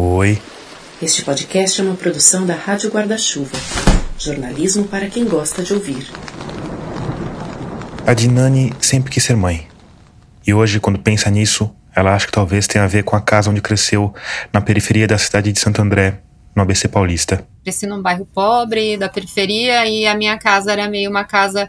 Oi. Este podcast é uma produção da Rádio Guarda-Chuva. Jornalismo para quem gosta de ouvir. A Dinani sempre quis ser mãe. E hoje, quando pensa nisso, ela acha que talvez tenha a ver com a casa onde cresceu, na periferia da cidade de Santo André, no ABC Paulista. Cresci num bairro pobre da periferia e a minha casa era meio uma casa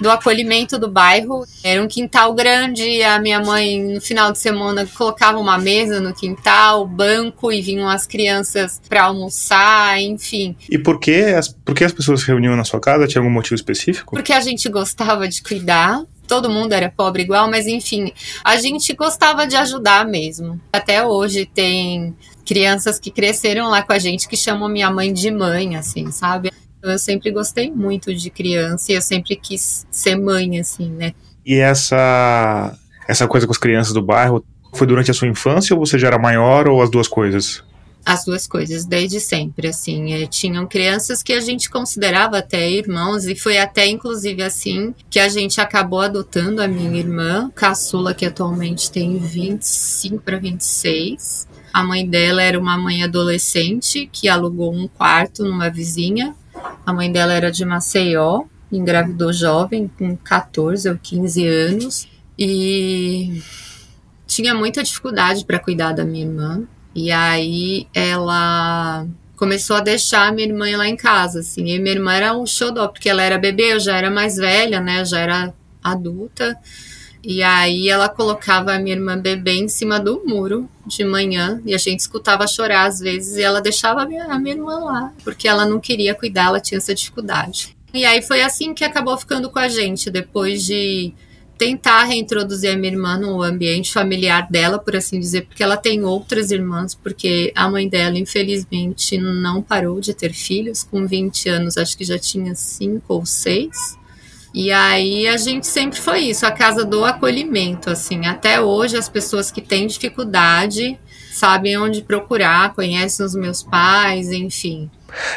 do acolhimento do bairro. Era um quintal grande, a minha mãe no final de semana colocava uma mesa no quintal, banco e vinham as crianças para almoçar, enfim. E por que as, por que as pessoas se reuniam na sua casa? Tinha algum motivo específico? Porque a gente gostava de cuidar. Todo mundo era pobre igual, mas enfim, a gente gostava de ajudar mesmo. Até hoje tem crianças que cresceram lá com a gente que chamam minha mãe de mãe, assim, sabe? Eu sempre gostei muito de criança e eu sempre quis ser mãe, assim, né? E essa, essa coisa com as crianças do bairro foi durante a sua infância ou você já era maior ou as duas coisas? As duas coisas, desde sempre, assim. É, tinham crianças que a gente considerava até irmãos, e foi até, inclusive, assim, que a gente acabou adotando a minha irmã, caçula, que atualmente tem 25 para 26. A mãe dela era uma mãe adolescente que alugou um quarto numa vizinha a mãe dela era de Maceió, engravidou jovem, com 14 ou 15 anos, e tinha muita dificuldade para cuidar da minha irmã. E aí ela começou a deixar a minha irmã lá em casa, assim. E minha irmã era um xodó, porque ela era bebê, eu já era mais velha, né? Eu já era adulta. E aí ela colocava a minha irmã bebê em cima do muro de manhã e a gente escutava chorar às vezes e ela deixava a minha, a minha irmã lá, porque ela não queria cuidar, ela tinha essa dificuldade. E aí foi assim que acabou ficando com a gente, depois de tentar reintroduzir a minha irmã no ambiente familiar dela, por assim dizer, porque ela tem outras irmãs, porque a mãe dela, infelizmente, não parou de ter filhos, com 20 anos, acho que já tinha cinco ou seis. E aí a gente sempre foi isso, a casa do acolhimento, assim. Até hoje as pessoas que têm dificuldade sabem onde procurar, conhecem os meus pais, enfim.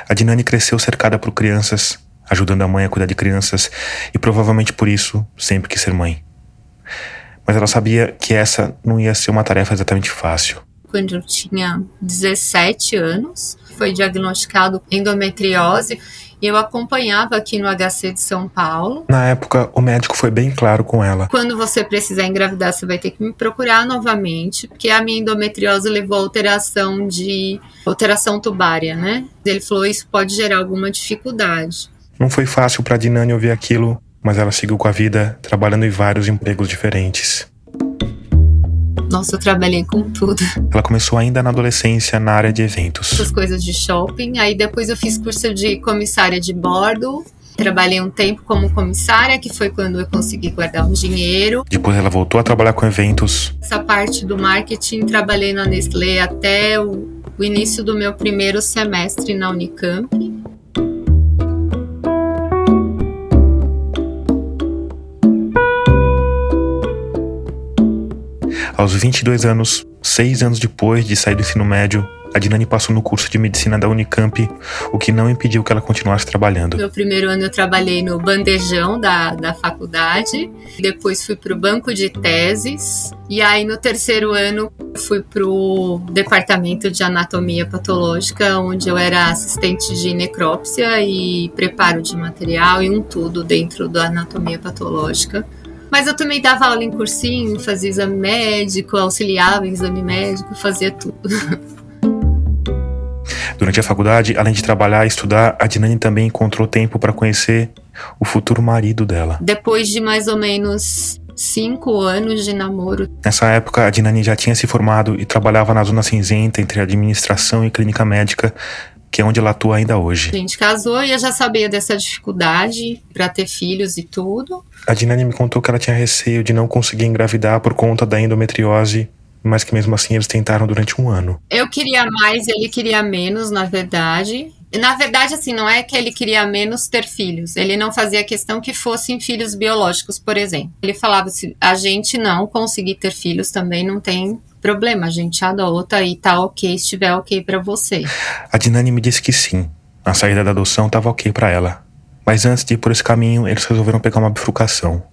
A Dinani cresceu cercada por crianças, ajudando a mãe a cuidar de crianças e provavelmente por isso sempre quis ser mãe. Mas ela sabia que essa não ia ser uma tarefa exatamente fácil. Quando eu tinha 17 anos, foi diagnosticado endometriose eu acompanhava aqui no HC de São Paulo. Na época, o médico foi bem claro com ela. Quando você precisar engravidar, você vai ter que me procurar novamente, porque a minha endometriose levou a alteração de alteração tubária, né? Ele falou isso pode gerar alguma dificuldade. Não foi fácil para Dinani ouvir aquilo, mas ela seguiu com a vida, trabalhando em vários empregos diferentes. Nossa, eu trabalhei com tudo. Ela começou ainda na adolescência na área de eventos. Essas coisas de shopping. Aí depois eu fiz curso de comissária de bordo. Trabalhei um tempo como comissária, que foi quando eu consegui guardar um dinheiro. Depois ela voltou a trabalhar com eventos. Essa parte do marketing, trabalhei na Nestlé até o, o início do meu primeiro semestre na Unicamp. Aos 22 anos, seis anos depois de sair do ensino médio, a Dinani passou no curso de medicina da Unicamp, o que não impediu que ela continuasse trabalhando. No primeiro ano eu trabalhei no bandejão da, da faculdade, depois fui para o banco de teses, e aí no terceiro ano fui para o departamento de anatomia patológica, onde eu era assistente de necrópsia e preparo de material e um tudo dentro da anatomia patológica. Mas eu também dava aula em cursinho, fazia exame médico, auxiliava em exame médico, fazia tudo. Durante a faculdade, além de trabalhar e estudar, a Dinani também encontrou tempo para conhecer o futuro marido dela. Depois de mais ou menos cinco anos de namoro. Nessa época, a Dinani já tinha se formado e trabalhava na zona cinzenta entre administração e clínica médica, que é onde ela atua ainda hoje. A gente casou e eu já sabia dessa dificuldade para ter filhos e tudo. A Dinani me contou que ela tinha receio de não conseguir engravidar por conta da endometriose, mas que mesmo assim eles tentaram durante um ano. Eu queria mais, ele queria menos, na verdade. Na verdade, assim, não é que ele queria menos ter filhos. Ele não fazia questão que fossem filhos biológicos, por exemplo. Ele falava: se a gente não conseguir ter filhos também não tem problema, a gente adota e tá ok, estiver ok para você. A Dinani me disse que sim. A saída da adoção estava ok para ela. Mas antes de ir por esse caminho, eles resolveram pegar uma bifurcação.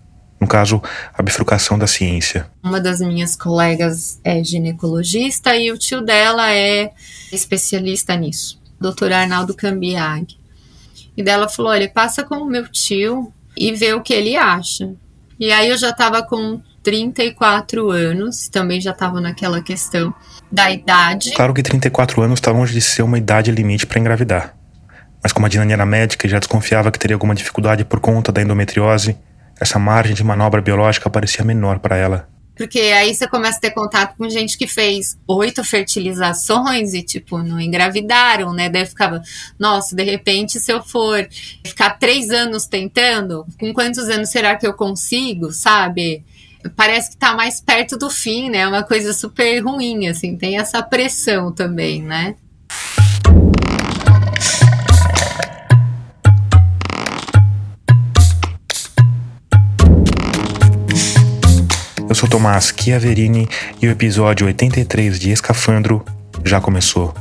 No caso, a bifurcação da ciência. Uma das minhas colegas é ginecologista e o tio dela é especialista nisso, doutor Arnaldo Cambiag. E dela falou: olha, passa com o meu tio e vê o que ele acha. E aí eu já estava com 34 anos, também já estava naquela questão da idade. Claro que 34 anos está longe de ser uma idade limite para engravidar. Mas como a Dinani era médica e já desconfiava que teria alguma dificuldade por conta da endometriose, essa margem de manobra biológica parecia menor para ela. Porque aí você começa a ter contato com gente que fez oito fertilizações e, tipo, não engravidaram, né? Daí ficava, nossa, de repente, se eu for ficar três anos tentando, com quantos anos será que eu consigo, sabe? Parece que tá mais perto do fim, né? É uma coisa super ruim, assim, tem essa pressão também, né? Eu sou Tomás Chiaverini e o episódio 83 de Escafandro já começou.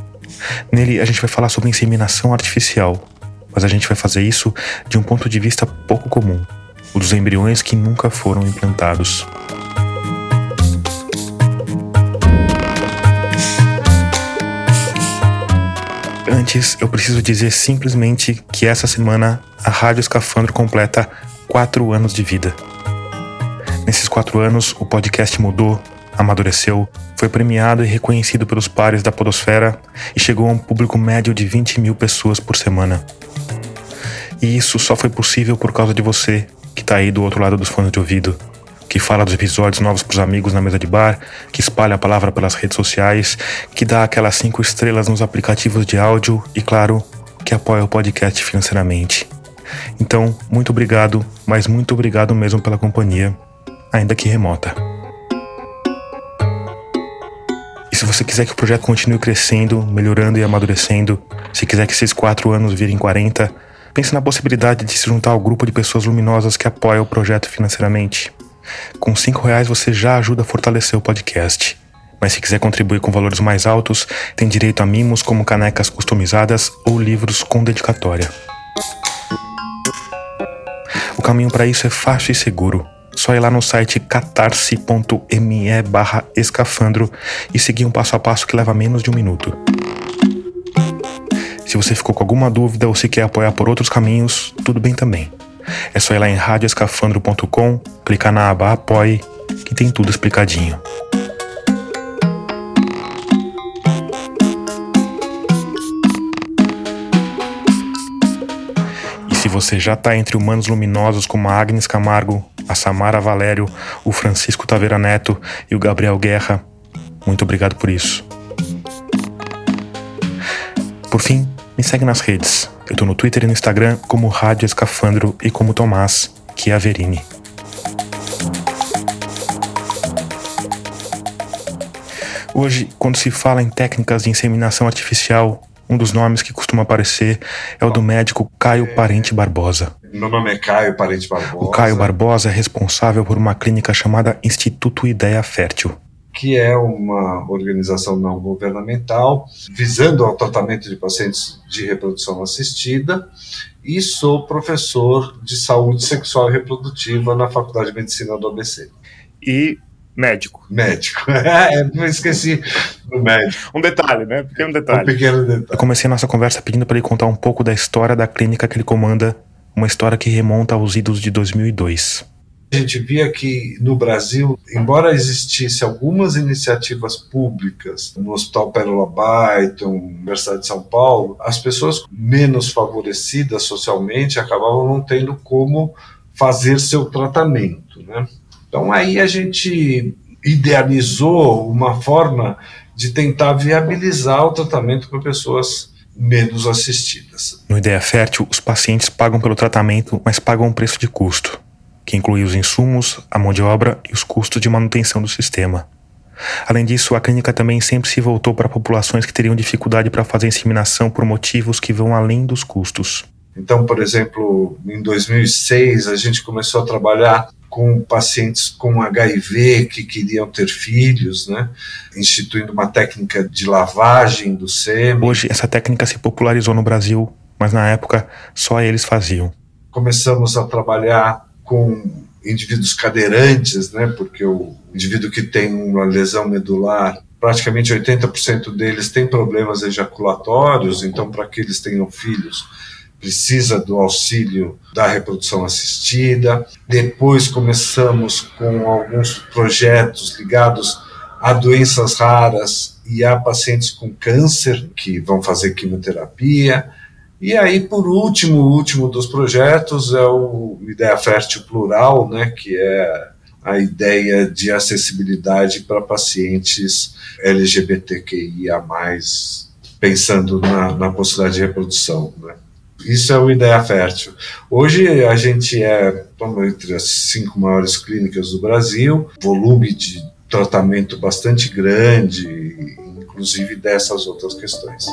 Nele a gente vai falar sobre inseminação artificial, mas a gente vai fazer isso de um ponto de vista pouco comum, o dos embriões que nunca foram implantados. Antes, eu preciso dizer simplesmente que essa semana a Rádio Escafandro completa quatro anos de vida. Quatro anos, o podcast mudou, amadureceu, foi premiado e reconhecido pelos pares da Podosfera e chegou a um público médio de 20 mil pessoas por semana. E isso só foi possível por causa de você, que está aí do outro lado dos fones de ouvido, que fala dos episódios novos para os amigos na mesa de bar, que espalha a palavra pelas redes sociais, que dá aquelas cinco estrelas nos aplicativos de áudio e, claro, que apoia o podcast financeiramente. Então, muito obrigado, mas muito obrigado mesmo pela companhia ainda que remota. E se você quiser que o projeto continue crescendo, melhorando e amadurecendo, se quiser que esses quatro anos virem 40, pense na possibilidade de se juntar ao grupo de pessoas luminosas que apoia o projeto financeiramente. Com cinco reais você já ajuda a fortalecer o podcast. Mas se quiser contribuir com valores mais altos, tem direito a mimos como canecas customizadas ou livros com dedicatória. O caminho para isso é fácil e seguro só ir lá no site catarse.me barra escafandro e seguir um passo a passo que leva menos de um minuto. Se você ficou com alguma dúvida ou se quer apoiar por outros caminhos, tudo bem também. É só ir lá em radioescafandro.com, clicar na aba Apoie, que tem tudo explicadinho. Você já está entre humanos luminosos como a Agnes Camargo, a Samara Valério, o Francisco Taveira Neto e o Gabriel Guerra. Muito obrigado por isso. Por fim, me segue nas redes. Eu tô no Twitter e no Instagram como Rádio Escafandro e como Tomás Chiaverini. Hoje, quando se fala em técnicas de inseminação artificial, um dos nomes que costuma aparecer é o do médico Caio Parente Barbosa. Meu nome é Caio Parente Barbosa. O Caio Barbosa é responsável por uma clínica chamada Instituto Ideia Fértil. Que é uma organização não governamental visando ao tratamento de pacientes de reprodução assistida e sou professor de saúde sexual e reprodutiva na Faculdade de Medicina do ABC. E médico. Médico. é, não esqueci do médico. Um detalhe, né? Pequeno detalhe. Um pequeno detalhe. Eu comecei a nossa conversa pedindo para ele contar um pouco da história da clínica que ele comanda, uma história que remonta aos idos de 2002. A gente via que no Brasil, embora existisse algumas iniciativas públicas no Hospital Pérola Byton, Universidade de São Paulo, as pessoas menos favorecidas socialmente acabavam não tendo como fazer seu tratamento, né? Então aí a gente idealizou uma forma de tentar viabilizar o tratamento para pessoas menos assistidas. No Ideia Fértil, os pacientes pagam pelo tratamento, mas pagam um preço de custo, que inclui os insumos, a mão de obra e os custos de manutenção do sistema. Além disso, a clínica também sempre se voltou para populações que teriam dificuldade para fazer inseminação por motivos que vão além dos custos. Então, por exemplo, em 2006 a gente começou a trabalhar com pacientes com HIV que queriam ter filhos, né? instituindo uma técnica de lavagem do sêmen. Hoje essa técnica se popularizou no Brasil, mas na época só eles faziam. Começamos a trabalhar com indivíduos cadeirantes, né, porque o indivíduo que tem uma lesão medular, praticamente 80% deles tem problemas ejaculatórios, então para que eles tenham filhos, precisa do auxílio da reprodução assistida. Depois começamos com alguns projetos ligados a doenças raras e a pacientes com câncer que vão fazer quimioterapia. E aí, por último, o último dos projetos é o Ideia Fértil Plural, né, que é a ideia de acessibilidade para pacientes LGBTQIA+, pensando na, na possibilidade de reprodução. Né. Isso é o Ideia Fértil. Hoje a gente é entre as cinco maiores clínicas do Brasil, volume de tratamento bastante grande, inclusive dessas outras questões.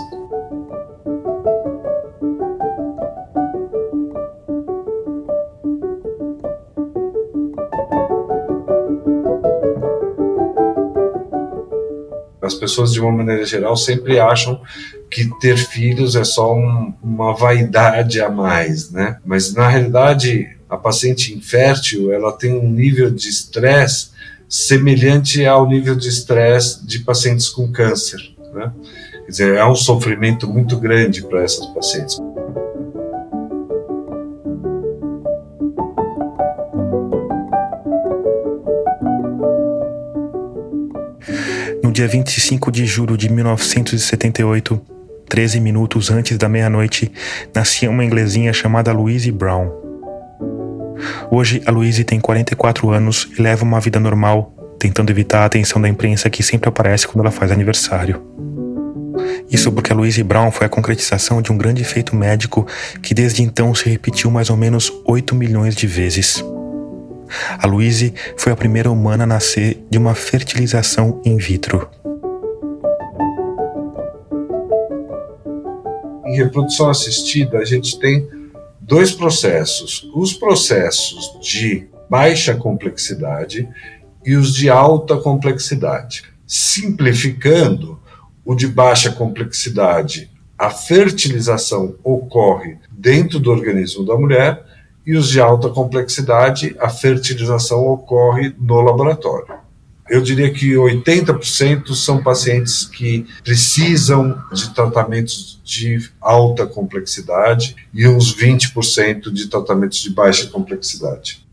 As pessoas, de uma maneira geral, sempre acham que ter filhos é só um, uma vaidade a mais, né? Mas, na realidade, a paciente infértil, ela tem um nível de estresse semelhante ao nível de estresse de pacientes com câncer, né? Quer dizer, é um sofrimento muito grande para essas pacientes. dia 25 de julho de 1978, 13 minutos antes da meia-noite, nascia uma inglesinha chamada Louise Brown. Hoje, a Louise tem 44 anos e leva uma vida normal, tentando evitar a atenção da imprensa que sempre aparece quando ela faz aniversário. Isso porque a Louise Brown foi a concretização de um grande feito médico que desde então se repetiu mais ou menos 8 milhões de vezes. A Louise foi a primeira humana a nascer de uma fertilização in vitro. Reprodução assistida, a gente tem dois processos: os processos de baixa complexidade e os de alta complexidade. Simplificando, o de baixa complexidade, a fertilização ocorre dentro do organismo da mulher e os de alta complexidade, a fertilização ocorre no laboratório. Eu diria que 80% são pacientes que precisam de tratamentos de alta complexidade e uns 20% de tratamentos de baixa complexidade.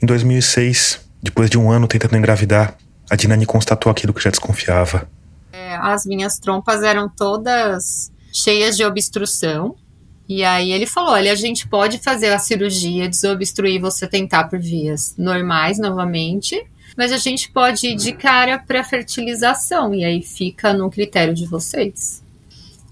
Em 2006, depois de um ano tentando engravidar, a Dinani constatou aquilo que já desconfiava. É, as minhas trompas eram todas cheias de obstrução e aí ele falou: olha, a gente pode fazer a cirurgia, desobstruir você tentar por vias normais novamente, mas a gente pode ir de cara para fertilização, e aí fica no critério de vocês.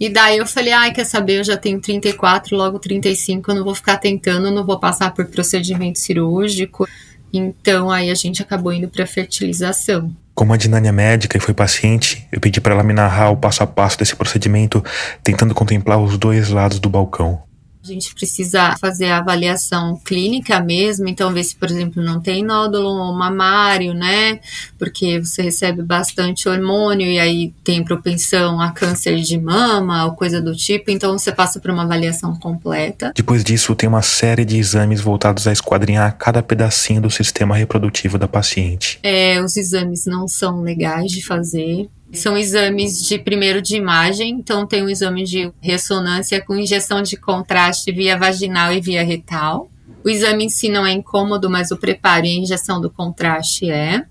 E daí eu falei: ai, quer saber, eu já tenho 34, logo 35, eu não vou ficar tentando, não vou passar por procedimento cirúrgico. Então aí a gente acabou indo para fertilização. Como a Dinânia é médica e foi paciente, eu pedi para ela me narrar o passo a passo desse procedimento, tentando contemplar os dois lados do balcão. A gente precisa fazer a avaliação clínica mesmo, então ver se, por exemplo, não tem nódulo mamário, né? Porque você recebe bastante hormônio e aí tem propensão a câncer de mama ou coisa do tipo, então você passa por uma avaliação completa. Depois disso, tem uma série de exames voltados a esquadrinhar cada pedacinho do sistema reprodutivo da paciente. É, os exames não são legais de fazer. São exames de primeiro de imagem, então tem um exame de ressonância com injeção de contraste via vaginal e via retal. O exame em si não é incômodo, mas o preparo e a injeção do contraste é.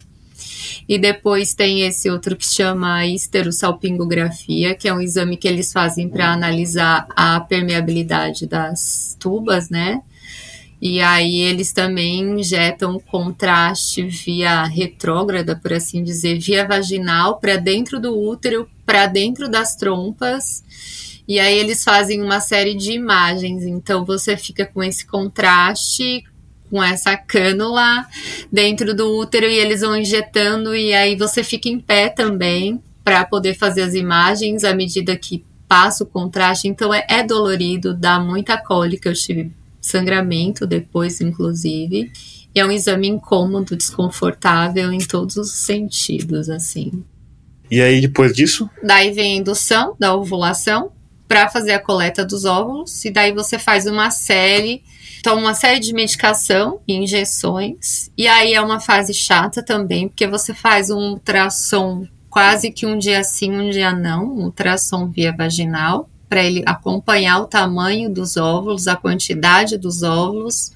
E depois tem esse outro que chama esterossalpingografia, que é um exame que eles fazem para analisar a permeabilidade das tubas, né? E aí eles também injetam contraste via retrógrada, por assim dizer, via vaginal para dentro do útero, para dentro das trompas. E aí eles fazem uma série de imagens. Então você fica com esse contraste com essa cânula dentro do útero e eles vão injetando e aí você fica em pé também para poder fazer as imagens à medida que passa o contraste. Então é, é dolorido, dá muita cólica. Eu tive sangramento depois, inclusive. E é um exame incômodo, desconfortável em todos os sentidos, assim. E aí, depois disso? Daí vem a indução da ovulação, para fazer a coleta dos óvulos, e daí você faz uma série, toma uma série de medicação e injeções, e aí é uma fase chata também, porque você faz um ultrassom quase que um dia sim, um dia não, um ultrassom via vaginal, para ele acompanhar o tamanho dos óvulos, a quantidade dos óvulos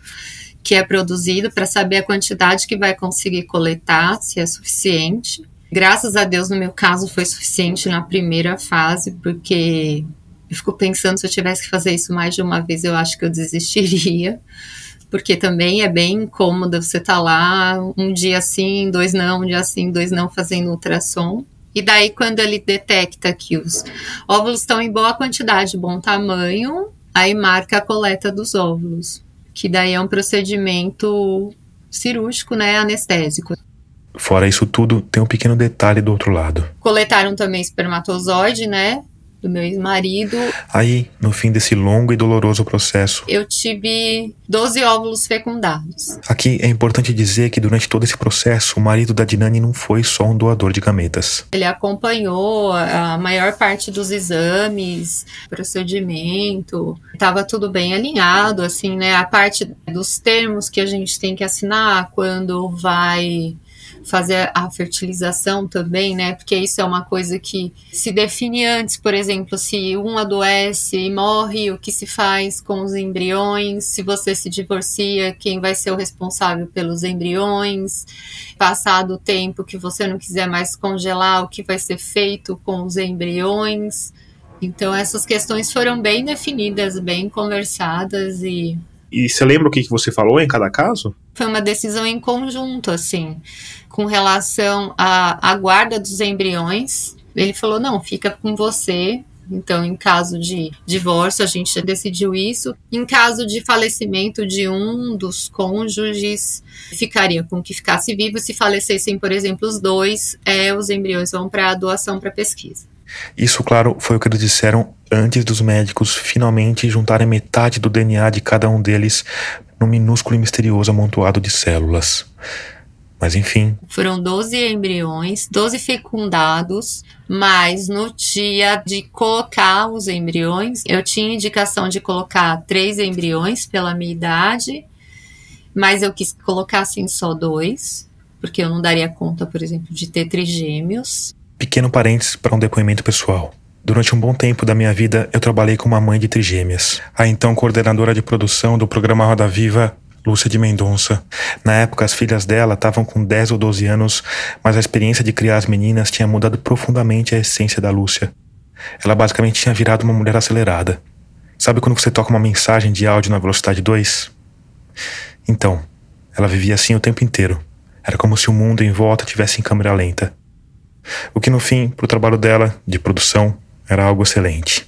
que é produzido, para saber a quantidade que vai conseguir coletar, se é suficiente. Graças a Deus, no meu caso, foi suficiente na primeira fase, porque eu fico pensando se eu tivesse que fazer isso mais de uma vez, eu acho que eu desistiria. Porque também é bem incômodo você estar tá lá um dia sim, dois não, um dia sim, dois não, fazendo ultrassom. E daí, quando ele detecta que os óvulos estão em boa quantidade, bom tamanho, aí marca a coleta dos óvulos, que daí é um procedimento cirúrgico, né, anestésico. Fora isso tudo, tem um pequeno detalhe do outro lado. Coletaram também espermatozoide, né? Do meu ex-marido. Aí, no fim desse longo e doloroso processo, eu tive 12 óvulos fecundados. Aqui é importante dizer que durante todo esse processo, o marido da Dinani não foi só um doador de gametas. Ele acompanhou a maior parte dos exames, procedimento, estava tudo bem alinhado, assim, né? A parte dos termos que a gente tem que assinar quando vai fazer a fertilização também, né? Porque isso é uma coisa que se define antes, por exemplo, se um adoece e morre, o que se faz com os embriões, se você se divorcia, quem vai ser o responsável pelos embriões, passado o tempo que você não quiser mais congelar, o que vai ser feito com os embriões. Então essas questões foram bem definidas, bem conversadas e e você lembra o que, você falou em cada caso? Foi uma decisão em conjunto, assim com relação à, à guarda dos embriões. Ele falou: não, fica com você, então, em caso de divórcio, a gente decidiu isso. Em caso de falecimento de um dos cônjuges, ficaria com que ficasse vivo. Se falecessem, por exemplo, os dois, é, os embriões vão para a doação para pesquisa. Isso, claro, foi o que eles disseram antes dos médicos finalmente juntarem metade do DNA de cada um deles num minúsculo e misterioso amontoado de células. Mas enfim. Foram 12 embriões, 12 fecundados, mas no dia de colocar os embriões, eu tinha indicação de colocar três embriões pela minha idade, mas eu quis colocar assim só dois, porque eu não daria conta, por exemplo, de ter trigêmeos. Pequeno parênteses para um depoimento pessoal. Durante um bom tempo da minha vida, eu trabalhei com uma mãe de trigêmeas. A então coordenadora de produção do programa Roda Viva Lúcia de Mendonça. Na época, as filhas dela estavam com 10 ou 12 anos, mas a experiência de criar as meninas tinha mudado profundamente a essência da Lúcia. Ela basicamente tinha virado uma mulher acelerada. Sabe quando você toca uma mensagem de áudio na velocidade 2? Então, ela vivia assim o tempo inteiro. Era como se o mundo em volta tivesse em câmera lenta. O que no fim, para o trabalho dela, de produção, era algo excelente.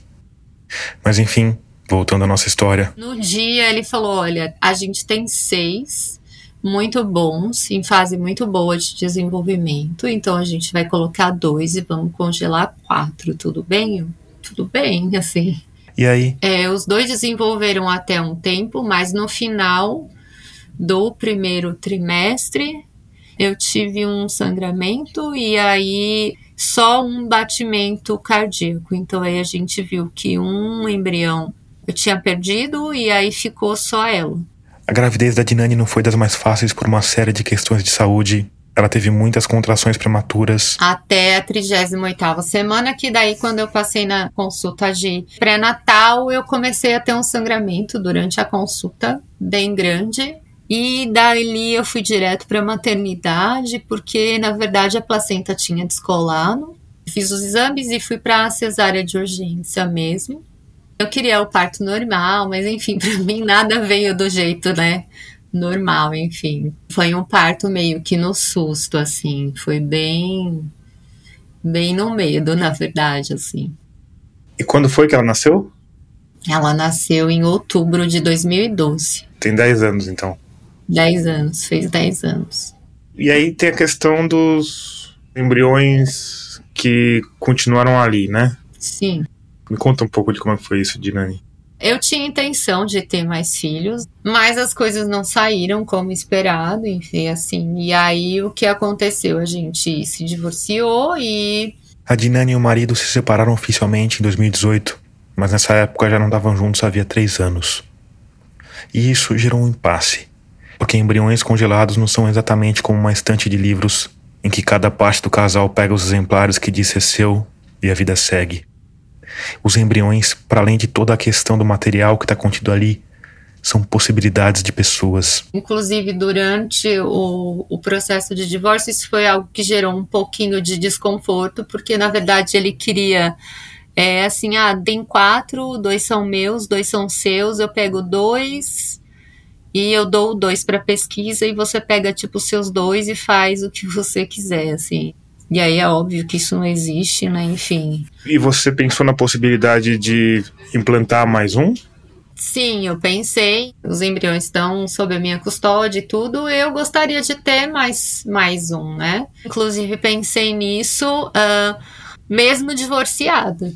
Mas enfim, voltando à nossa história. No dia ele falou: olha, a gente tem seis muito bons, em fase muito boa de desenvolvimento, então a gente vai colocar dois e vamos congelar quatro, tudo bem? Tudo bem, assim. E aí? É, os dois desenvolveram até um tempo, mas no final do primeiro trimestre eu tive um sangramento e aí só um batimento cardíaco. Então aí a gente viu que um embrião eu tinha perdido e aí ficou só ela. A gravidez da Dinani não foi das mais fáceis por uma série de questões de saúde. Ela teve muitas contrações prematuras. Até a 38 semana, que daí, quando eu passei na consulta de pré-natal, eu comecei a ter um sangramento durante a consulta, bem grande. E dali eu fui direto para maternidade, porque na verdade a placenta tinha descolado. Fiz os exames e fui para a cesárea de urgência mesmo. Eu queria o parto normal, mas enfim, para mim nada veio do jeito, né? Normal, enfim. Foi um parto meio que no susto, assim. Foi bem. bem no medo, na verdade, assim. E quando foi que ela nasceu? Ela nasceu em outubro de 2012. Tem 10 anos, então. 10 anos, fez 10 anos. E aí tem a questão dos embriões que continuaram ali, né? Sim. Me conta um pouco de como foi isso, Dinani. Eu tinha intenção de ter mais filhos, mas as coisas não saíram como esperado, enfim, assim. E aí o que aconteceu? A gente se divorciou e. A Dinani e o marido se separaram oficialmente em 2018. mas nessa época já não estavam juntos havia três anos. E isso gerou um impasse, porque embriões congelados não são exatamente como uma estante de livros em que cada parte do casal pega os exemplares que diz ser seu e a vida segue. Os embriões, para além de toda a questão do material que está contido ali, são possibilidades de pessoas. Inclusive, durante o, o processo de divórcio, isso foi algo que gerou um pouquinho de desconforto, porque na verdade ele queria. É assim, ah, tem quatro, dois são meus, dois são seus, eu pego dois e eu dou dois para pesquisa e você pega tipo os seus dois e faz o que você quiser, assim. E aí é óbvio que isso não existe, né? Enfim. E você pensou na possibilidade de implantar mais um? Sim, eu pensei. Os embriões estão sob a minha custódia e tudo. Eu gostaria de ter mais, mais um, né? Inclusive pensei nisso, uh, mesmo divorciada.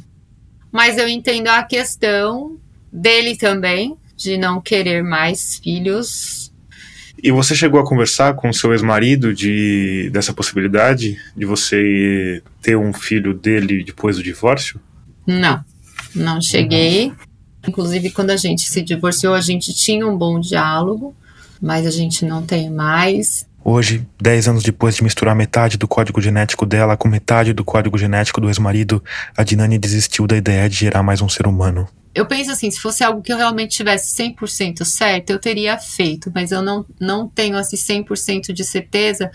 Mas eu entendo a questão dele também, de não querer mais filhos. E você chegou a conversar com seu ex-marido de dessa possibilidade de você ter um filho dele depois do divórcio? Não, não cheguei. Inclusive, quando a gente se divorciou, a gente tinha um bom diálogo, mas a gente não tem mais. Hoje, dez anos depois de misturar metade do código genético dela com metade do código genético do ex-marido, a Dinani desistiu da ideia de gerar mais um ser humano. Eu penso assim, se fosse algo que eu realmente tivesse 100% certo, eu teria feito, mas eu não, não tenho assim 100% de certeza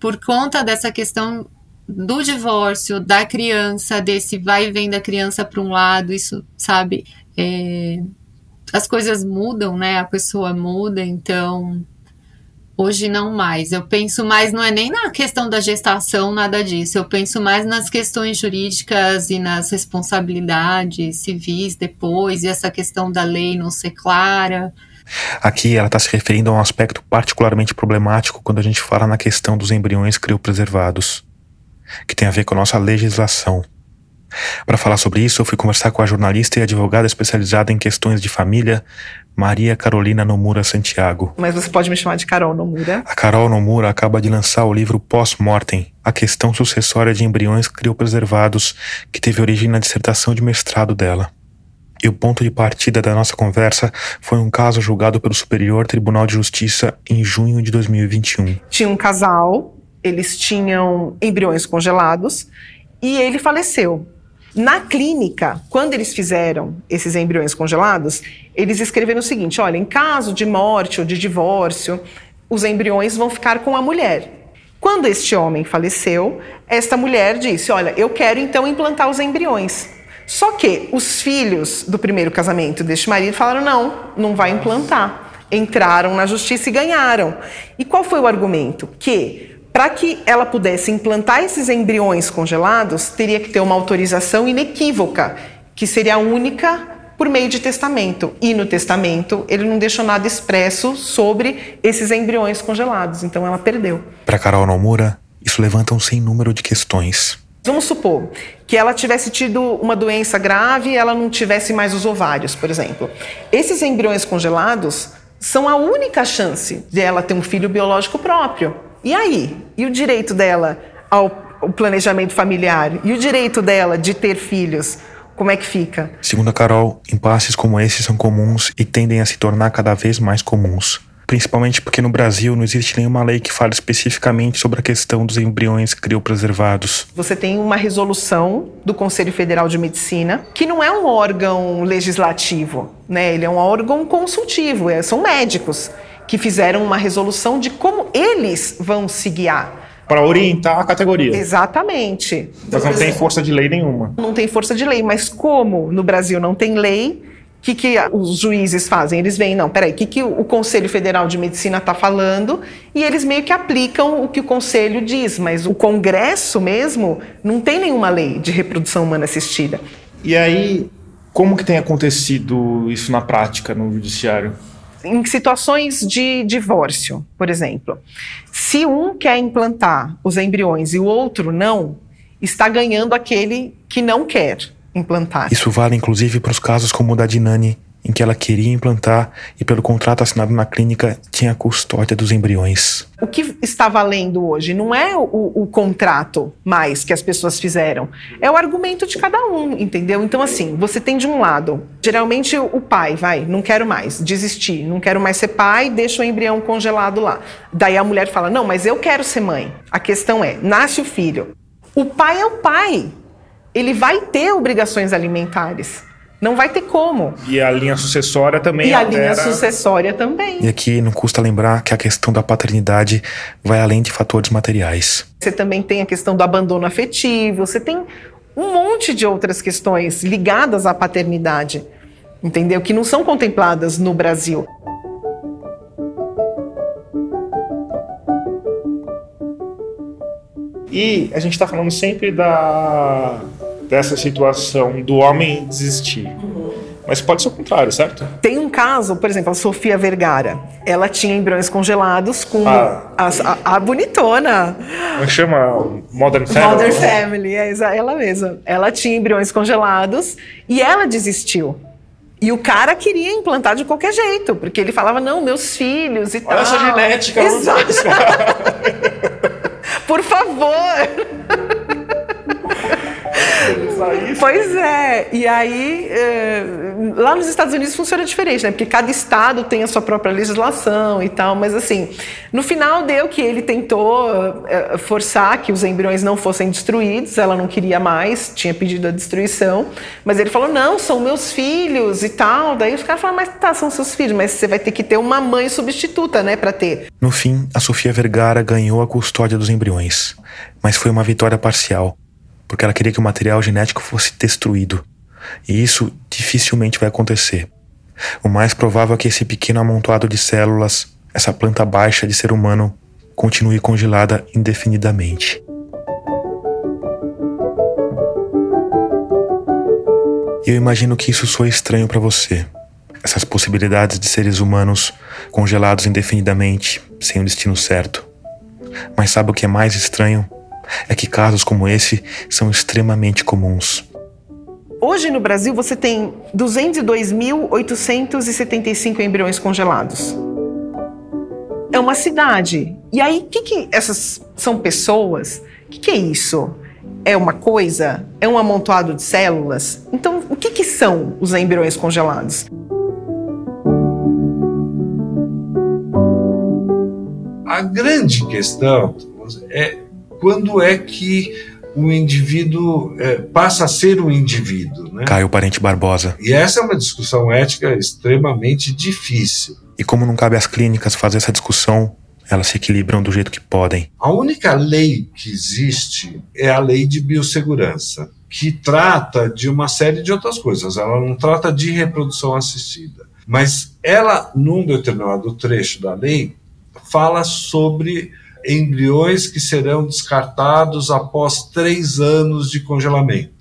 por conta dessa questão do divórcio, da criança, desse vai e vem da criança para um lado, isso, sabe? é, as coisas mudam, né? A pessoa muda, então hoje não mais. Eu penso mais, não é nem na questão da gestação, nada disso. Eu penso mais nas questões jurídicas e nas responsabilidades civis depois, e essa questão da lei não ser clara. Aqui ela está se referindo a um aspecto particularmente problemático quando a gente fala na questão dos embriões criopreservados, que tem a ver com a nossa legislação. Para falar sobre isso, eu fui conversar com a jornalista e advogada especializada em questões de família, Maria Carolina Nomura Santiago. Mas você pode me chamar de Carol Nomura. A Carol Nomura acaba de lançar o livro Pós-Mortem, a questão sucessória de embriões criopreservados, que teve origem na dissertação de mestrado dela. E o ponto de partida da nossa conversa foi um caso julgado pelo Superior Tribunal de Justiça em junho de 2021. Tinha um casal, eles tinham embriões congelados e ele faleceu. Na clínica, quando eles fizeram esses embriões congelados, eles escreveram o seguinte: olha, em caso de morte ou de divórcio, os embriões vão ficar com a mulher. Quando este homem faleceu, esta mulher disse: Olha, eu quero então implantar os embriões. Só que os filhos do primeiro casamento deste marido falaram: Não, não vai implantar. Entraram na justiça e ganharam. E qual foi o argumento? Que para que ela pudesse implantar esses embriões congelados, teria que ter uma autorização inequívoca, que seria a única por meio de testamento. E no testamento ele não deixou nada expresso sobre esses embriões congelados, então ela perdeu. Para Carol Nomura, isso levanta um sem número de questões. Vamos supor que ela tivesse tido uma doença grave e ela não tivesse mais os ovários, por exemplo. Esses embriões congelados são a única chance de ela ter um filho biológico próprio. E aí? E o direito dela ao, planejamento familiar? E o direito dela de ter filhos? Como é que fica? Segundo a Carol, impasses como esses são comuns e tendem a se tornar cada vez mais comuns. Principalmente porque no Brasil não existe nenhuma lei que fale especificamente sobre a questão dos embriões criopreservados. Você tem uma resolução do Conselho Federal de Medicina, que não é um órgão legislativo, né? Ele é um órgão consultivo, é, são médicos que fizeram uma resolução de como eles vão se guiar. Para orientar a categoria. Exatamente. Mas não tem força de lei nenhuma. Não tem força de lei, mas como no Brasil não tem lei, o que, que os juízes fazem? Eles veem, não, peraí, o que, que o Conselho Federal de Medicina está falando e eles meio que aplicam o que o Conselho diz, mas o Congresso mesmo não tem nenhuma lei de reprodução humana assistida. E aí, como que tem acontecido isso na prática no judiciário? Em situações de divórcio, por exemplo, se um quer implantar os embriões e o outro não, está ganhando aquele que não quer implantar. Isso vale inclusive para os casos como o da Dinani, em que ela queria implantar e, pelo contrato assinado na clínica, tinha a custódia dos embriões. O que está valendo hoje não é o, o, contrato mais que as pessoas fizeram, é o argumento de cada um, entendeu? Então, assim, você tem de um lado, geralmente o pai vai, não quero mais, desistir, não quero mais ser pai, deixa o embrião congelado lá. Daí a mulher fala, não, mas eu quero ser mãe. A questão é, nasce o filho. O pai é o pai, ele vai ter obrigações alimentares. Não vai ter como. E a linha sucessória também. E a linha sucessória também. E aqui não custa lembrar que a questão da paternidade vai além de fatores materiais. Você também tem a questão do abandono afetivo, você tem um monte de outras questões ligadas à paternidade, entendeu? Que não são contempladas no Brasil. E a gente está falando sempre da dessa situação do homem desistir. Mas pode ser o contrário, certo? Tem um caso, por exemplo, a Sofia Vergara. Ela tinha embriões congelados com ah. a, a, a, bonitona. Como é chama? Modern Family? Modern Family, é ela mesma. Ela tinha embriões congelados e ela desistiu. E o cara queria implantar de qualquer jeito, porque ele falava, não, meus filhos e Olha tal. Olha essa genética. Exato. Por favor. Pois é. E aí, é, lá nos Estados Unidos funciona diferente, né? Porque cada estado tem a sua própria legislação e tal. Mas assim, no final deu que ele tentou é, forçar que os embriões não fossem destruídos. Ela não queria mais, tinha pedido a destruição. Mas ele falou: não, são meus filhos e tal. Daí os caras falaram: mas tá, são seus filhos, mas você vai ter que ter uma mãe substituta, né, para ter. No fim, a Sofia Vergara ganhou a custódia dos embriões. Mas foi uma vitória parcial porque ela queria que o material genético fosse destruído. E isso dificilmente vai acontecer. O mais provável é que esse pequeno amontoado de células, essa planta baixa de ser humano, continue congelada indefinidamente. E eu imagino que isso soe estranho para você. Essas possibilidades de seres humanos congelados indefinidamente, sem o destino certo. Mas sabe o que é mais estranho? É que casos como esse são extremamente comuns. Hoje no Brasil você tem 202.875 embriões congelados. É uma cidade. E aí, o que, que essas são pessoas? O que, que é isso? É uma coisa? É um amontoado de células? Então, o que, que são os embriões congelados? A grande questão é quando é que o indivíduo é, passa a ser um indivíduo. Né? Caio Parente Barbosa. E essa é uma discussão ética extremamente difícil. E como não cabe às clínicas fazer essa discussão, elas se equilibram do jeito que podem. A única lei que existe é a lei de biossegurança, que trata de uma série de outras coisas. Ela não trata de reprodução assistida. Mas ela, num determinado trecho da lei, fala sobre embriões que serão descartados após três anos de congelamento.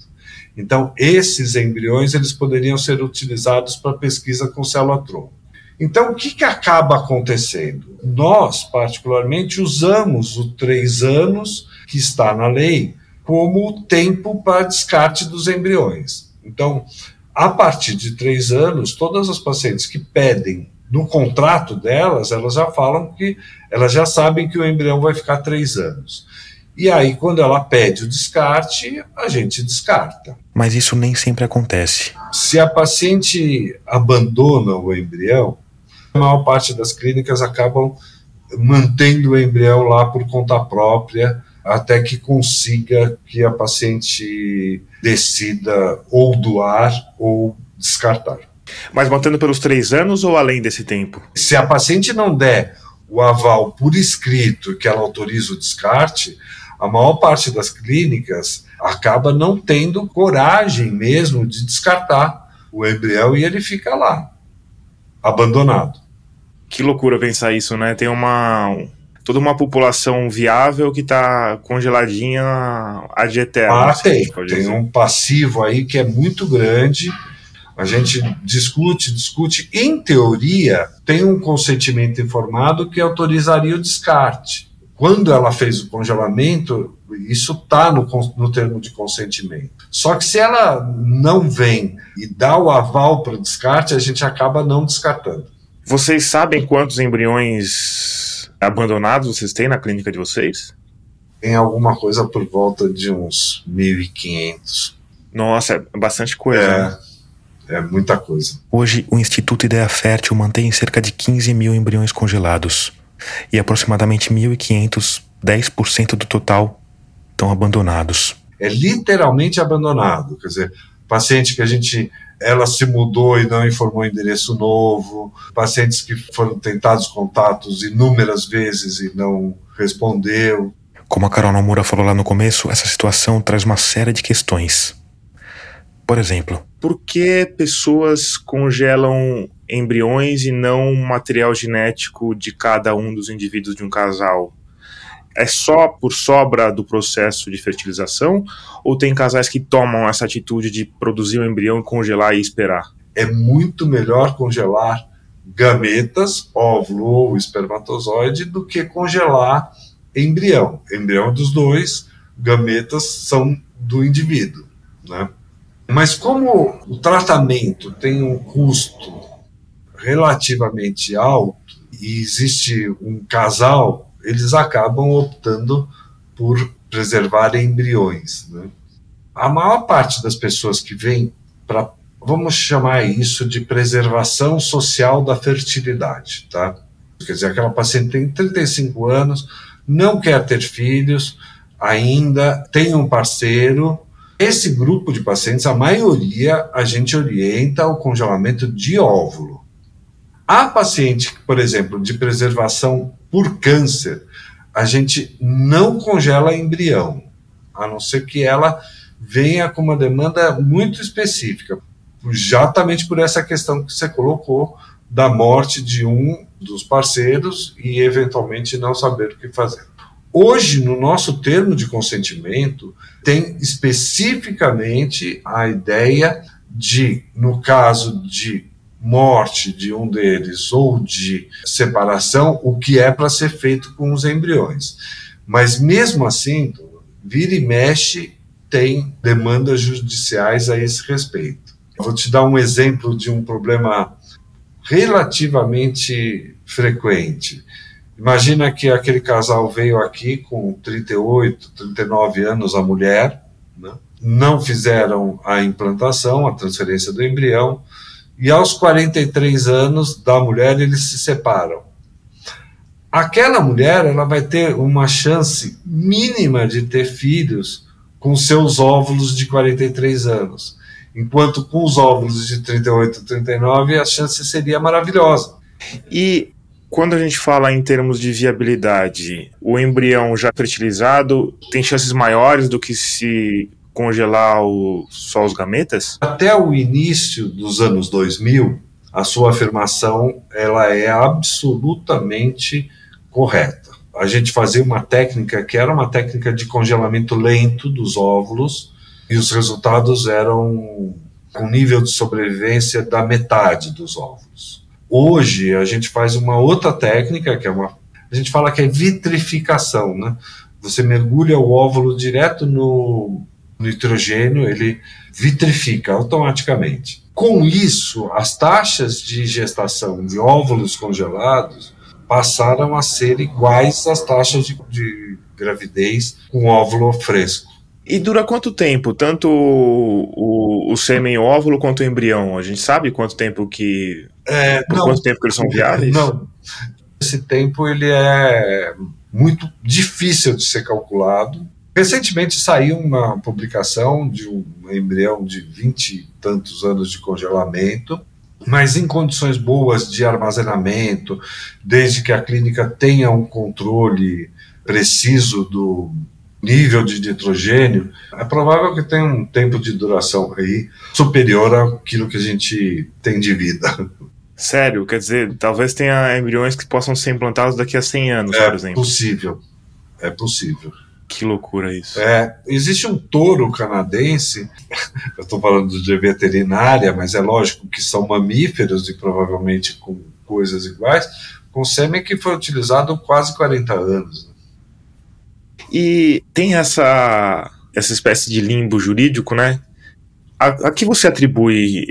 Então, esses embriões eles poderiam ser utilizados para pesquisa com célula-tronco. Então, o que, que acaba acontecendo? Nós, particularmente, usamos o três anos que está na lei como tempo para descarte dos embriões. Então, a partir de três anos, todas as pacientes que pedem no contrato delas, elas já falam que elas já sabem que o embrião vai ficar três anos. E aí, quando ela pede o descarte, a gente descarta. Mas isso nem sempre acontece. Se a paciente abandona o embrião, a maior parte das clínicas acabam mantendo o embrião lá por conta própria, até que consiga que a paciente decida ou doar ou descartar. Mas mantendo pelos três anos ou além desse tempo? Se a paciente não der o aval por escrito que ela autoriza o descarte, a maior parte das clínicas acaba não tendo coragem mesmo de descartar o embrião e ele fica lá, abandonado. Que loucura pensar isso, né? Tem uma toda uma população viável que está congeladinha ad eterno. Ah, tem. Tem um passivo aí que é muito grande a gente discute, discute. Em teoria, tem um consentimento informado que autorizaria o descarte. quando ela fez o congelamento, isso está no, no termo de consentimento. Só que se ela não vem e dá o aval para o descarte, a gente acaba não descartando. Vocês sabem quantos embriões abandonados vocês têm na clínica de vocês? Tem alguma coisa por volta de uns 1.500. Nossa, é bastante coisa. É, né? É muita coisa. Hoje, o Instituto Ideia Fértil mantém cerca de 15 mil embriões congelados e aproximadamente 1.500, 10% do total, estão abandonados. É literalmente abandonado. Quer dizer, paciente que a gente ela se mudou e não informou o endereço novo, pacientes que foram tentados contatos inúmeras vezes e não respondeu. Como a Carol Nomura falou lá no começo, essa situação traz uma série de questões. Por exemplo, por que pessoas congelam embriões e não material genético de cada um dos indivíduos de um casal? É só por sobra do processo de fertilização? Ou tem casais que tomam essa atitude de produzir o um embrião, congelar e esperar? É muito melhor congelar gametas, óvulo ou espermatozoide, do que congelar embrião. Embrião dos dois, gametas são do indivíduo. Né? Mas como o tratamento tem um custo relativamente alto e existe um casal, eles acabam optando por preservar embriões. Né? A maior parte das pessoas que vêm para, vamos chamar isso de preservação social da fertilidade, tá? Quer dizer, aquela paciente tem 35 anos, não quer ter filhos, ainda tem um parceiro, esse grupo de pacientes, a maioria, a gente orienta o congelamento de óvulo. A paciente, por exemplo, de preservação por câncer, a gente não congela embrião, a não ser que ela venha com uma demanda muito específica, exatamente por essa questão que você colocou da morte de um dos parceiros e eventualmente não saber o que fazer. Hoje, no nosso termo de consentimento, tem especificamente a ideia de, no caso de morte de um deles ou de separação, o que é para ser feito com os embriões. Mas mesmo assim, vira e mexe, tem demandas judiciais a esse respeito. vou te dar um exemplo de um problema relativamente frequente. Imagina que aquele casal veio aqui com 38, 39 anos, a mulher, né? não fizeram a implantação, a transferência do embrião, e aos 43 anos da mulher eles se separam. Aquela mulher ela vai ter uma chance mínima de ter filhos com seus óvulos de 43 anos, enquanto com os óvulos de 38, 39 a chance seria maravilhosa. E quando a gente fala em termos de viabilidade, o embrião já fertilizado tem chances maiores do que se congelar o, só os gametas? Até o início dos anos 2000, a sua afirmação ela é absolutamente correta. A gente fazia uma técnica que era uma técnica de congelamento lento dos óvulos e os resultados eram com nível de sobrevivência da metade dos óvulos. Hoje a gente faz uma outra técnica, que é uma. A gente fala que é vitrificação, né? Você mergulha o óvulo direto no nitrogênio, ele vitrifica automaticamente. Com isso, as taxas de gestação de óvulos congelados passaram a ser iguais às taxas de, de gravidez com óvulo fresco. E dura quanto tempo? Tanto o, o, o sêmen óvulo quanto o embrião? A gente sabe quanto tempo que. É, por não, quanto tempo que eles são viáveis? Não. Esse tempo ele é muito difícil de ser calculado. Recentemente saiu uma publicação de um embrião de 20 e tantos anos de congelamento, mas em condições boas de armazenamento, desde que a clínica tenha um controle preciso do, nível de nitrogênio, é provável que tenha um tempo de duração aí superior àquilo que a gente tem de vida. Sério? Quer dizer, talvez tenha embriões que possam ser implantados daqui a 100 anos, é por exemplo. É possível. É possível. Que loucura isso. É, existe um touro canadense, eu estou falando de veterinária, mas é lógico que são mamíferos e provavelmente com coisas iguais, com sêmen que foi utilizado quase 40 anos. Né? E tem essa, essa espécie de limbo jurídico, né? A, a que você atribui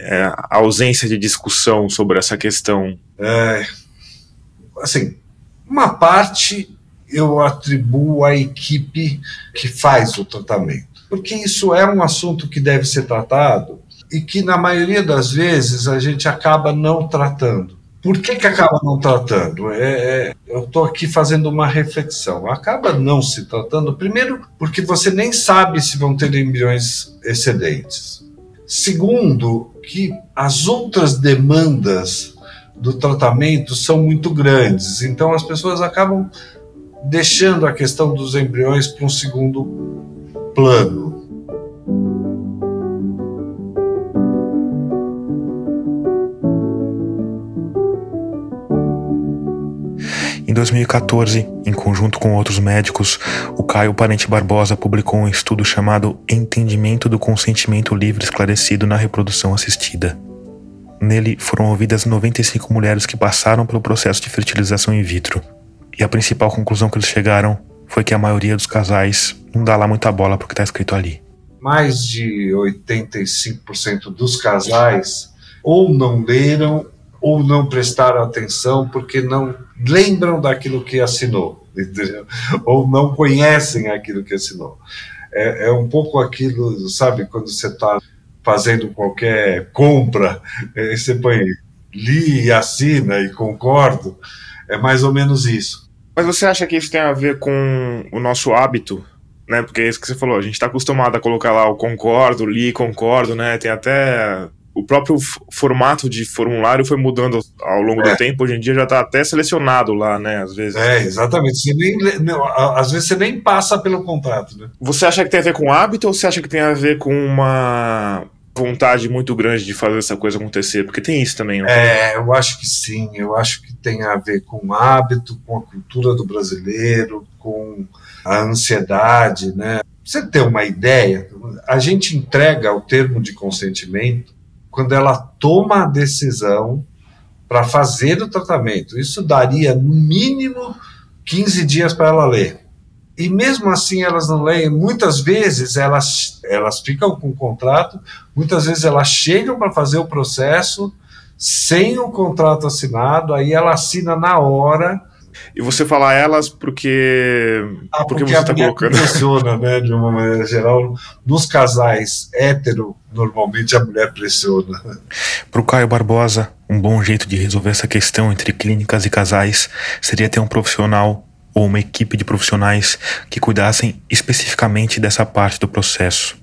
é, a ausência de discussão sobre essa questão? É, assim, uma parte eu atribuo à equipe que faz o tratamento, porque isso é um assunto que deve ser tratado e que, na maioria das vezes, a gente acaba não tratando. Por que, que acaba não tratando? É, é eu estou aqui fazendo uma reflexão. Acaba não se tratando, primeiro, porque você nem sabe se vão ter embriões excedentes. Segundo, que as outras demandas do tratamento são muito grandes, então as pessoas acabam deixando a questão dos embriões para um segundo plano. Em 2014, em conjunto com outros médicos, o Caio Parente Barbosa publicou um estudo chamado Entendimento do Consentimento Livre Esclarecido na Reprodução Assistida. Nele foram ouvidas 95 mulheres que passaram pelo processo de fertilização in vitro. E a principal conclusão que eles chegaram foi que a maioria dos casais não dá lá muita bola para o que está escrito ali. Mais de 85% dos casais ou não leram ou não prestaram atenção porque não lembram daquilo que assinou, entendeu? ou não conhecem aquilo que assinou. É, é um pouco aquilo, sabe, quando você está fazendo qualquer compra, é, você põe li e assina e concordo, é mais ou menos isso. Mas você acha que isso tem a ver com o nosso hábito? Né, porque é isso que você falou, a gente está acostumado a colocar lá o concordo, li, concordo, né? Tem até o próprio formato de formulário foi mudando ao longo é. do tempo. Hoje em dia já está até selecionado lá, né? Às vezes. É, exatamente. Você nem, não, às vezes você nem passa pelo contrato, né? Você acha que tem a ver com hábito ou você acha que tem a ver com uma vontade muito grande de fazer essa coisa acontecer? Porque tem isso também, não É, eu acho que sim. Eu acho que tem a ver com hábito, com a cultura do brasileiro, com a ansiedade, né? Você ter uma ideia, a gente entrega o termo de consentimento quando ela toma a decisão para fazer o tratamento. Isso daria, no mínimo, 15 dias para ela ler. E mesmo assim elas não leem. Muitas vezes elas, elas ficam com o contrato, muitas vezes elas chegam para fazer o processo sem o contrato assinado, aí ela assina na hora e você fala elas porque. Ah, porque, porque você está colocando. Pressiona, né, de uma maneira geral. Nos casais hétero, normalmente a mulher pressiona. Para o Caio Barbosa, um bom jeito de resolver essa questão entre clínicas e casais seria ter um profissional ou uma equipe de profissionais que cuidassem especificamente dessa parte do processo.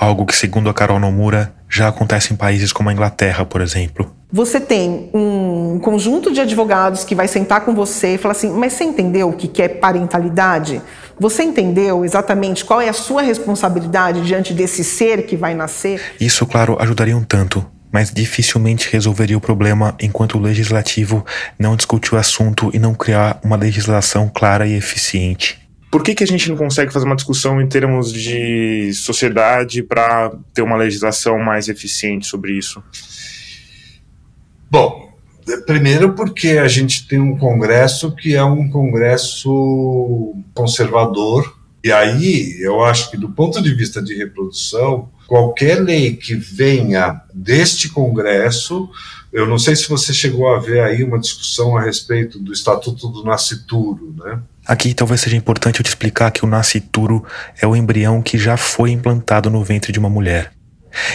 Algo que, segundo a Carol Nomura, já acontece em países como a Inglaterra, por exemplo. Você tem um conjunto de advogados que vai sentar com você e falar assim: mas você entendeu o que é parentalidade? Você entendeu exatamente qual é a sua responsabilidade diante desse ser que vai nascer? Isso, claro, ajudaria um tanto, mas dificilmente resolveria o problema enquanto o legislativo não discutir o assunto e não criar uma legislação clara e eficiente. Por que, que a gente não consegue fazer uma discussão em termos de sociedade para ter uma legislação mais eficiente sobre isso? Bom, primeiro porque a gente tem um Congresso que é um Congresso conservador, e aí eu acho que, do ponto de vista de reprodução, qualquer lei que venha deste Congresso, eu não sei se você chegou a ver aí uma discussão a respeito do Estatuto do Nascituro, né? Aqui talvez seja importante eu te explicar que o nascituro é o embrião que já foi implantado no ventre de uma mulher.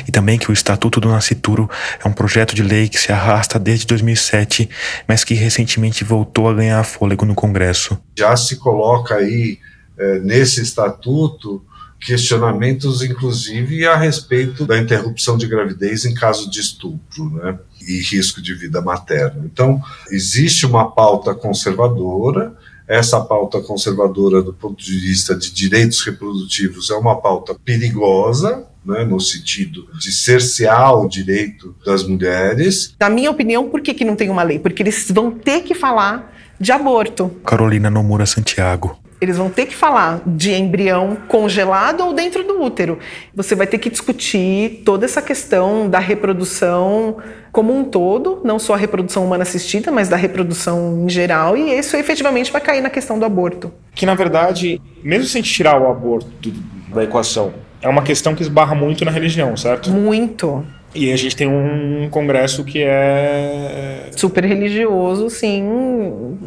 E também que o Estatuto do Nascituro é um projeto de lei que se arrasta desde 2007, mas que recentemente voltou a ganhar fôlego no Congresso. Já se coloca aí, é, nesse estatuto, questionamentos, inclusive, a respeito da interrupção de gravidez em caso de estupro, né? E risco de vida materna. Então, existe uma pauta conservadora essa pauta conservadora do ponto de vista de direitos reprodutivos é uma pauta perigosa, né, no sentido de cercear o direito das mulheres. Na minha opinião, por que, que não tem uma lei? Porque eles vão ter que falar de aborto. Carolina Nomura Santiago. Eles vão ter que falar de embrião congelado ou dentro do útero. Você vai ter que discutir toda essa questão da reprodução como um todo, não só a reprodução humana assistida, mas da reprodução em geral, e isso efetivamente vai cair na questão do aborto. Que na verdade, mesmo se a gente tirar o aborto da equação, é uma questão que esbarra muito na religião, certo? Muito. E a gente tem um congresso que é. Super religioso, sim.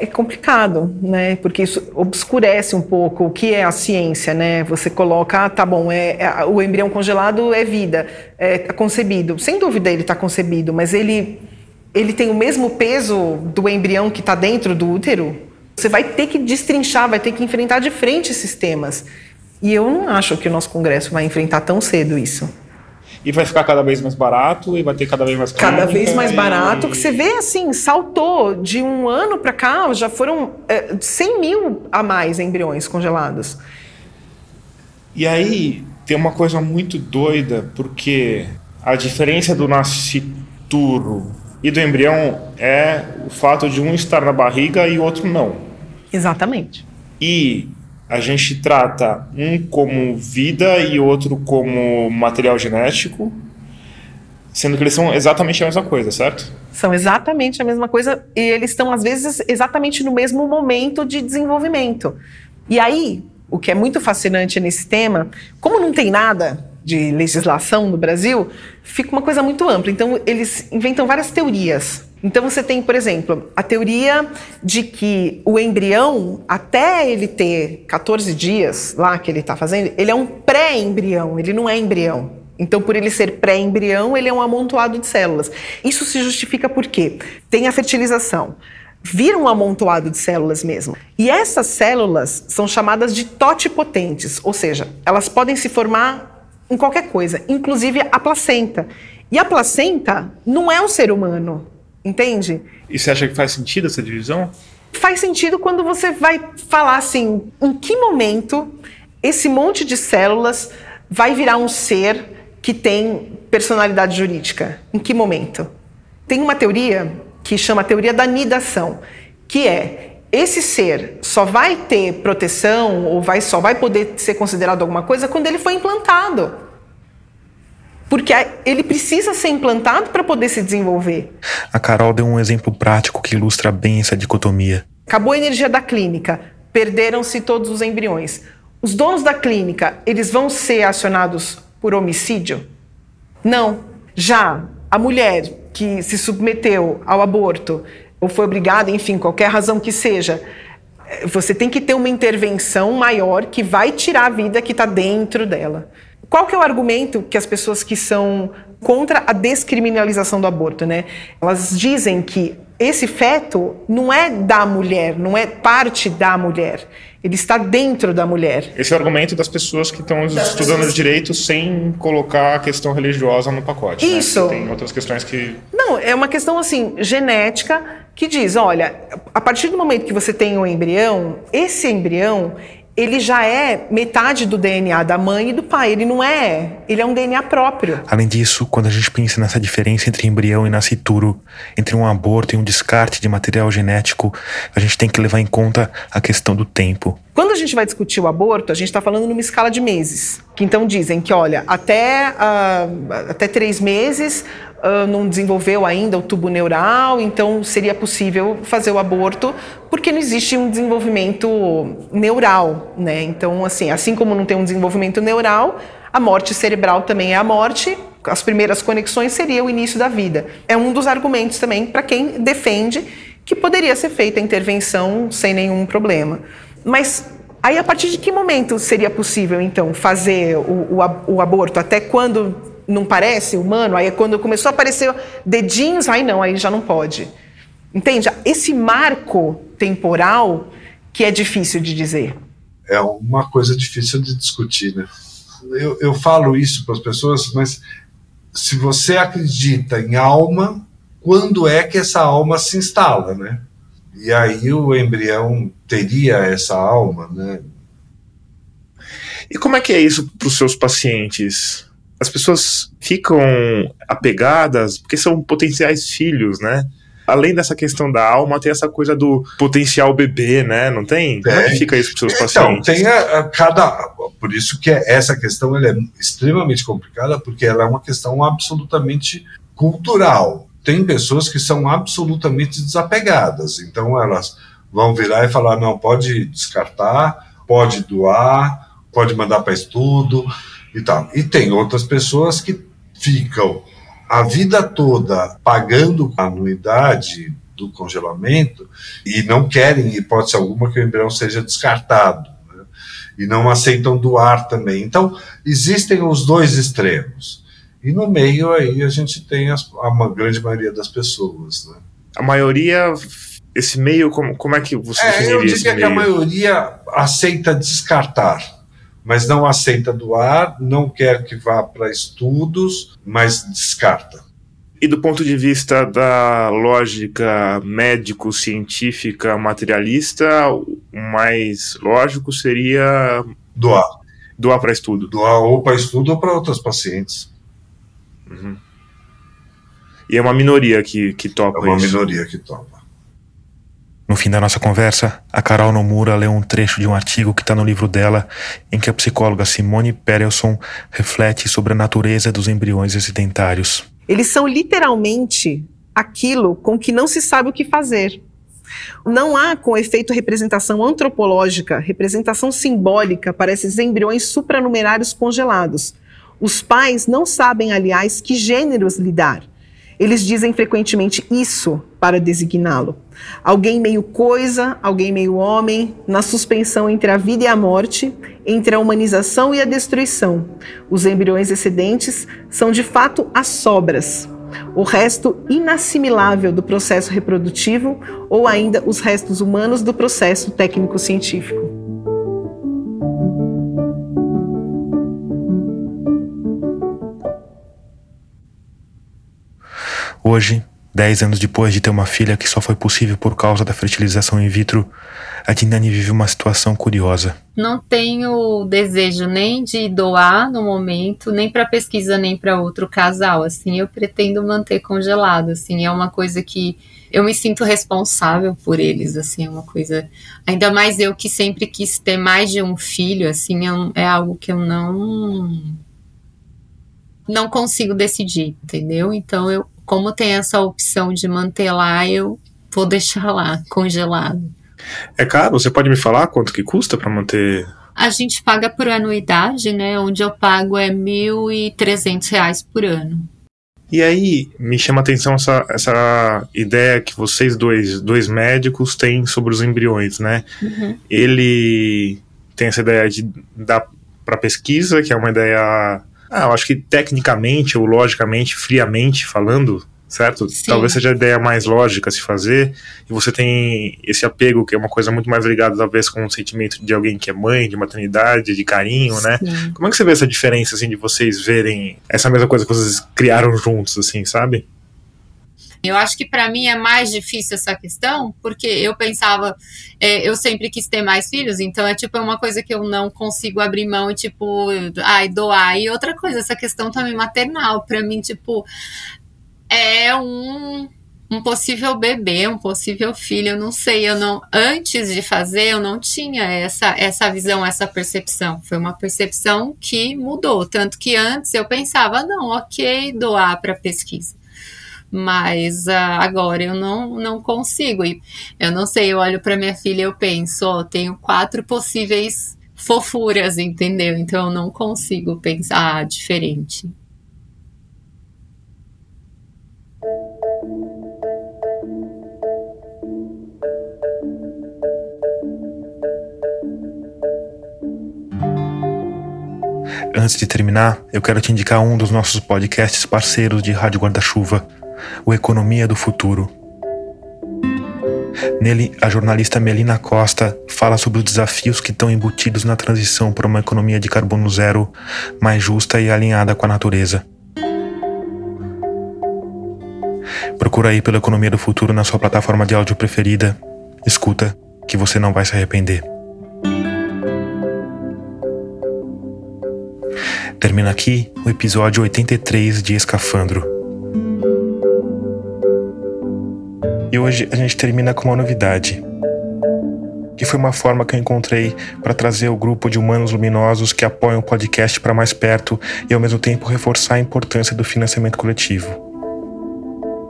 É complicado, né? Porque isso obscurece um pouco o que é a ciência, né? Você coloca, ah, tá bom, é, é o embrião congelado é vida, é tá concebido. Sem dúvida ele está concebido, mas ele, ele tem o mesmo peso do embrião que está dentro do útero? Você vai ter que destrinchar, vai ter que enfrentar de frente esses temas. E eu não acho que o nosso congresso vai enfrentar tão cedo isso e vai ficar cada vez mais barato e vai ter cada vez mais cada vez mais barato que você vê assim saltou de um ano para cá já foram é, 100 mil a mais embriões congelados. E aí tem uma coisa muito doida porque a diferença do nascituro e do embrião é o fato de um estar na barriga e o outro não. Exatamente. E a gente trata um como vida e outro como material genético, sendo que eles são exatamente a mesma coisa, certo? São exatamente a mesma coisa e eles estão, às vezes, exatamente no mesmo momento de desenvolvimento. E aí, o que é muito fascinante nesse tema, como não tem nada de legislação no Brasil, fica uma coisa muito ampla. Então, eles inventam várias teorias então você tem, por exemplo, a teoria de que o embrião, até ele ter 14 dias lá que ele está fazendo, ele é um pré-embrião, ele não é embrião. Então, por ele ser pré-embrião, ele é um amontoado de células. Isso se justifica por quê? Tem a fertilização. Vira um amontoado de células mesmo. E essas células são chamadas de totipotentes, ou seja, elas podem se formar em qualquer coisa, inclusive a placenta. E a placenta não é um ser humano, Entende? E você acha que faz sentido essa divisão? Faz sentido quando você vai falar assim: em que momento esse monte de células vai virar um ser que tem personalidade jurídica? Em que momento? Tem uma teoria que chama a teoria da nidação, que é esse ser só vai ter proteção ou vai, só vai poder ser considerado alguma coisa quando ele foi implantado. Porque ele precisa ser implantado para poder se desenvolver. A Carol deu um exemplo prático que ilustra bem essa dicotomia. Acabou a energia da clínica, perderam-se todos os embriões. Os donos da clínica, eles vão ser acionados por homicídio? Não. Já a mulher que se submeteu ao aborto ou foi obrigada, enfim, qualquer razão que seja, você tem que ter uma intervenção maior que vai tirar a vida que está dentro dela. Qual que é o argumento que as pessoas que são contra a descriminalização do aborto, né? Elas dizem que esse feto não é da mulher, não é parte da mulher. Ele está dentro da mulher. Esse é o argumento das pessoas que estão estudando pessoas... direito sem colocar a questão religiosa no pacote. Né? Isso. Né? Tem outras questões que. Não, é uma questão assim genética que diz, olha, a partir do momento que você tem um embrião, esse embrião ele já é metade do DNA da mãe e do pai. Ele não é. Ele é um DNA próprio. Além disso, quando a gente pensa nessa diferença entre embrião e nascituro, entre um aborto e um descarte de material genético, a gente tem que levar em conta a questão do tempo. Quando a gente vai discutir o aborto, a gente está falando numa escala de meses. Que então dizem que, olha, até, uh, até três meses uh, não desenvolveu ainda o tubo neural, então seria possível fazer o aborto, porque não existe um desenvolvimento neural, né? Então, assim, assim como não tem um desenvolvimento neural, a morte cerebral também é a morte, as primeiras conexões seria o início da vida. É um dos argumentos também para quem defende que poderia ser feita a intervenção sem nenhum problema. Mas aí, a partir de que momento seria possível, então, fazer o, o, o aborto? Até quando não parece humano? Aí, quando começou a aparecer dedinhos, aí não, aí já não pode. Entende? Esse marco temporal que é difícil de dizer. É uma coisa difícil de discutir, né? Eu, eu falo isso para as pessoas, mas se você acredita em alma, quando é que essa alma se instala, né? E aí o embrião teria essa alma, né? E como é que é isso para os seus pacientes? As pessoas ficam apegadas porque são potenciais filhos, né? além dessa questão da alma, tem essa coisa do potencial bebê, né? Não tem? Como é que fica isso para os seus então, pacientes? tem a, a cada. Por isso que é, essa questão é extremamente complicada, porque ela é uma questão absolutamente cultural. Tem pessoas que são absolutamente desapegadas, então elas vão virar e falar: não, pode descartar, pode doar, pode mandar para estudo e tal. E tem outras pessoas que ficam a vida toda pagando a anuidade do congelamento e não querem, hipótese alguma, que o embrião seja descartado. Né? E não aceitam doar também. Então, existem os dois extremos. E no meio aí a gente tem as, a grande maioria das pessoas. Né? A maioria, esse meio, como, como é que você é, Eu diria que meio? a maioria aceita descartar mas não aceita doar, não quer que vá para estudos, mas descarta. E do ponto de vista da lógica médico-científica materialista, o mais lógico seria doar. Doar para estudo. Doar ou para estudo ou para outros pacientes. Uhum. E é uma minoria que, que topa É uma isso. minoria que topa. No fim da nossa conversa, a Carol Nomura leu um trecho de um artigo que está no livro dela, em que a psicóloga Simone Perelson reflete sobre a natureza dos embriões excidentários. Eles são literalmente aquilo com que não se sabe o que fazer. Não há, com efeito, representação antropológica, representação simbólica para esses embriões supranumerários congelados. Os pais não sabem, aliás, que gêneros lhe dar. Eles dizem frequentemente isso para designá-lo. Alguém meio coisa, alguém meio homem, na suspensão entre a vida e a morte, entre a humanização e a destruição. Os embriões excedentes são de fato as sobras, o resto inassimilável do processo reprodutivo ou ainda os restos humanos do processo técnico-científico. Hoje, dez anos depois de ter uma filha que só foi possível por causa da fertilização in vitro, a Dinani vive uma situação curiosa. Não tenho desejo nem de doar no momento, nem para pesquisa, nem para outro casal. Assim, eu pretendo manter congelado. Assim, é uma coisa que eu me sinto responsável por eles. Assim, é uma coisa. Ainda mais eu que sempre quis ter mais de um filho. Assim, é, é algo que eu não não consigo decidir, entendeu? Então eu como tem essa opção de manter lá, eu vou deixar lá, congelado. É caro? Você pode me falar quanto que custa para manter? A gente paga por anuidade, né? Onde eu pago é 1.300 reais por ano. E aí, me chama a atenção essa, essa ideia que vocês dois, dois médicos têm sobre os embriões, né? Uhum. Ele tem essa ideia de dar para pesquisa, que é uma ideia ah, eu acho que tecnicamente ou logicamente, friamente falando, certo? Sim. Talvez seja a ideia mais lógica se fazer. E você tem esse apego, que é uma coisa muito mais ligada, talvez, com o sentimento de alguém que é mãe, de maternidade, de carinho, né? Sim. Como é que você vê essa diferença, assim, de vocês verem essa mesma coisa que vocês criaram juntos, assim, sabe? Eu acho que para mim é mais difícil essa questão, porque eu pensava, é, eu sempre quis ter mais filhos, então é tipo uma coisa que eu não consigo abrir mão e tipo, ai, doar. E outra coisa, essa questão também maternal, para mim, tipo, é um um possível bebê, um possível filho, eu não sei, eu não antes de fazer eu não tinha essa essa visão, essa percepção. Foi uma percepção que mudou, tanto que antes eu pensava, não, OK, doar para pesquisa mas uh, agora eu não, não consigo. E eu não sei, eu olho para minha filha e eu penso, ó, tenho quatro possíveis fofuras, entendeu? Então eu não consigo pensar diferente. Antes de terminar, eu quero te indicar um dos nossos podcasts parceiros de Rádio Guarda-Chuva, o Economia do Futuro. Nele, a jornalista Melina Costa fala sobre os desafios que estão embutidos na transição para uma economia de carbono zero mais justa e alinhada com a natureza. Procura aí pela Economia do Futuro na sua plataforma de áudio preferida. Escuta, que você não vai se arrepender. Termina aqui o episódio 83 de Escafandro. E hoje a gente termina com uma novidade. Que foi uma forma que eu encontrei para trazer o grupo de humanos luminosos que apoiam o podcast para mais perto e ao mesmo tempo reforçar a importância do financiamento coletivo.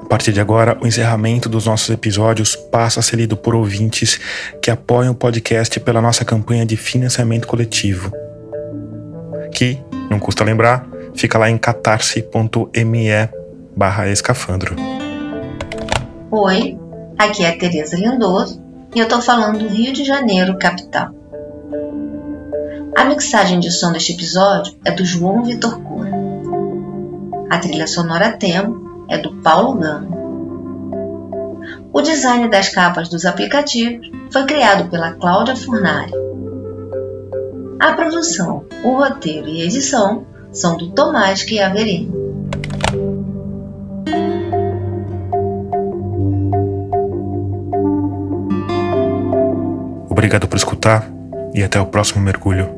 A partir de agora, o encerramento dos nossos episódios passa a ser lido por ouvintes que apoiam o podcast pela nossa campanha de financiamento coletivo. Que, não custa lembrar, fica lá em catarse.me escafandro. Oi, aqui é a Tereza Lindoso e eu tô falando do Rio de Janeiro, capital. A mixagem de som deste episódio é do João Vitor Cura. A trilha sonora tema é do Paulo Gama. O design das capas dos aplicativos foi criado pela Cláudia Furnari. A produção, o roteiro e a edição são do Tomás Chiaverini. Obrigado por escutar e até o próximo mergulho.